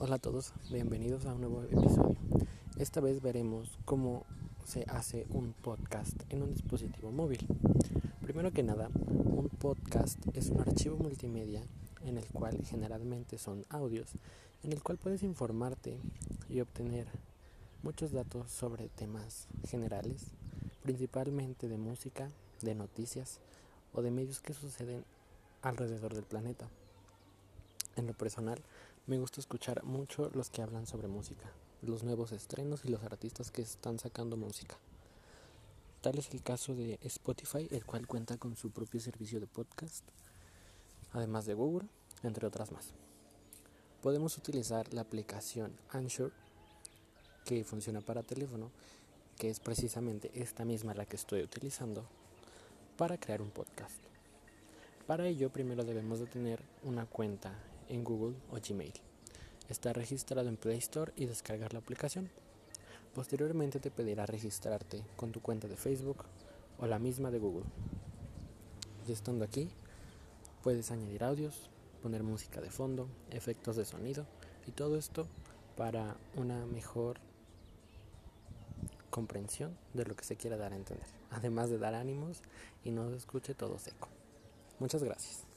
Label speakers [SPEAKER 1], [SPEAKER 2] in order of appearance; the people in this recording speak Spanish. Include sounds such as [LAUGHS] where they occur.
[SPEAKER 1] Hola a todos, bienvenidos a un nuevo episodio. Esta vez veremos cómo se hace un podcast en un dispositivo móvil. Primero que nada, un podcast es un archivo multimedia en el cual generalmente son audios, en el cual puedes informarte y obtener muchos datos sobre temas generales, principalmente de música, de noticias o de medios que suceden alrededor del planeta. En lo personal, me gusta escuchar mucho los que hablan sobre música, los nuevos estrenos y los artistas que están sacando música. Tal es el caso de Spotify, el cual cuenta con su propio servicio de podcast, además de Google, entre otras más. Podemos utilizar la aplicación Anchor, que funciona para teléfono, que es precisamente esta misma la que estoy utilizando, para crear un podcast. Para ello primero debemos de tener una cuenta en Google o Gmail. Está registrado en Play Store y descargar la aplicación. Posteriormente te pedirá registrarte con tu cuenta de Facebook o la misma de Google. Y estando aquí, puedes añadir audios, poner música de fondo, efectos de sonido y todo esto para una mejor comprensión de lo que se quiera dar a entender, [LAUGHS] además de dar ánimos y no se escuche todo seco. Muchas gracias.